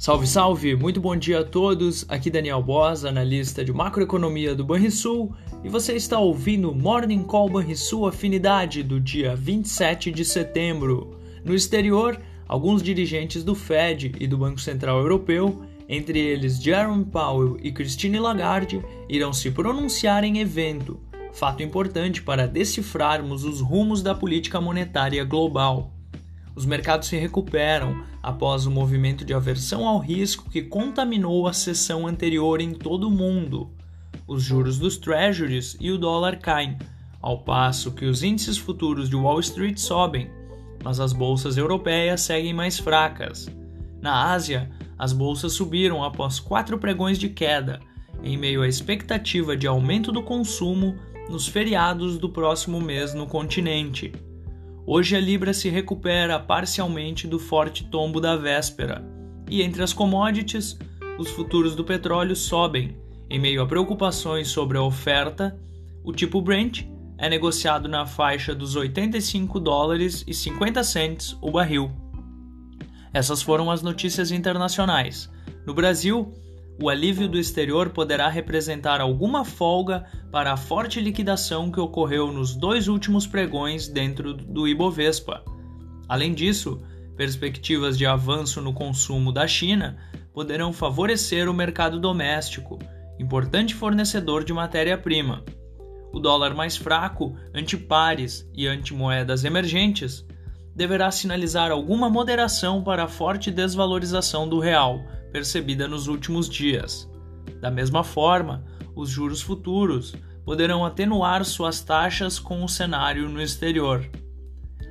Salve, salve! Muito bom dia a todos. Aqui Daniel Boas, analista de macroeconomia do Banrisul, e você está ouvindo Morning Call Banrisul Afinidade do dia 27 de setembro. No exterior, alguns dirigentes do Fed e do Banco Central Europeu, entre eles Jerome Powell e Christine Lagarde, irão se pronunciar em evento, fato importante para decifrarmos os rumos da política monetária global. Os mercados se recuperam após o movimento de aversão ao risco que contaminou a sessão anterior em todo o mundo. Os juros dos treasuries e o dólar caem, ao passo que os índices futuros de Wall Street sobem, mas as bolsas europeias seguem mais fracas. Na Ásia, as bolsas subiram após quatro pregões de queda, em meio à expectativa de aumento do consumo nos feriados do próximo mês no continente. Hoje a libra se recupera parcialmente do forte tombo da véspera, e entre as commodities, os futuros do petróleo sobem, em meio a preocupações sobre a oferta. O tipo Brent é negociado na faixa dos 85 dólares e 50 cents o barril. Essas foram as notícias internacionais. No Brasil, o alívio do exterior poderá representar alguma folga para a forte liquidação que ocorreu nos dois últimos pregões dentro do Ibovespa. Além disso, perspectivas de avanço no consumo da China poderão favorecer o mercado doméstico, importante fornecedor de matéria-prima. O dólar mais fraco, ante pares e ante moedas emergentes, deverá sinalizar alguma moderação para a forte desvalorização do real percebida nos últimos dias. Da mesma forma, os juros futuros poderão atenuar suas taxas com o cenário no exterior.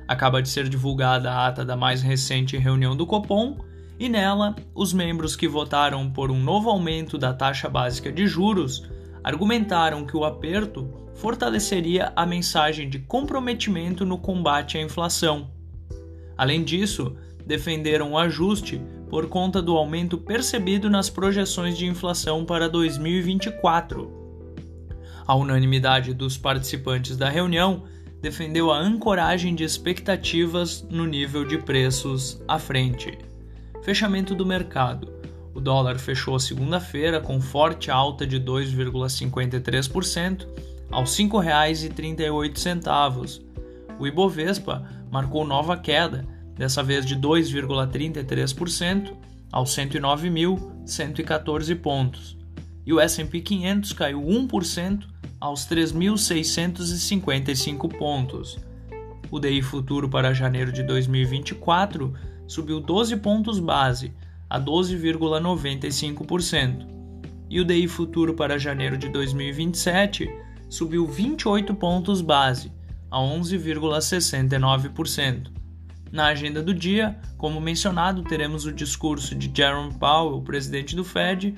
Acaba de ser divulgada a ata da mais recente reunião do Copom e nela os membros que votaram por um novo aumento da taxa básica de juros argumentaram que o aperto fortaleceria a mensagem de comprometimento no combate à inflação. Além disso, defenderam o ajuste por conta do aumento percebido nas projeções de inflação para 2024. A unanimidade dos participantes da reunião defendeu a ancoragem de expectativas no nível de preços à frente. Fechamento do mercado. O dólar fechou segunda-feira com forte alta de 2,53% aos R$ 5,38. O Ibovespa marcou nova queda dessa vez de 2,33% aos 109.114 pontos, e o S&P 500 caiu 1% aos 3.655 pontos. O DI futuro para janeiro de 2024 subiu 12 pontos base a 12,95%, e o DI futuro para janeiro de 2027 subiu 28 pontos base a 11,69%. Na agenda do dia, como mencionado, teremos o discurso de Jerome Powell, presidente do Fed,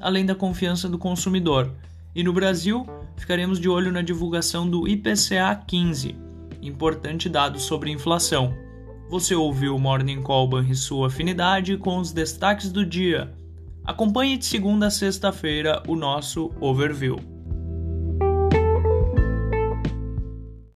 além da confiança do consumidor. E no Brasil, ficaremos de olho na divulgação do IPCA 15, importante dado sobre inflação. Você ouviu o Morning Call e sua afinidade com os destaques do dia. Acompanhe de segunda a sexta-feira o nosso overview.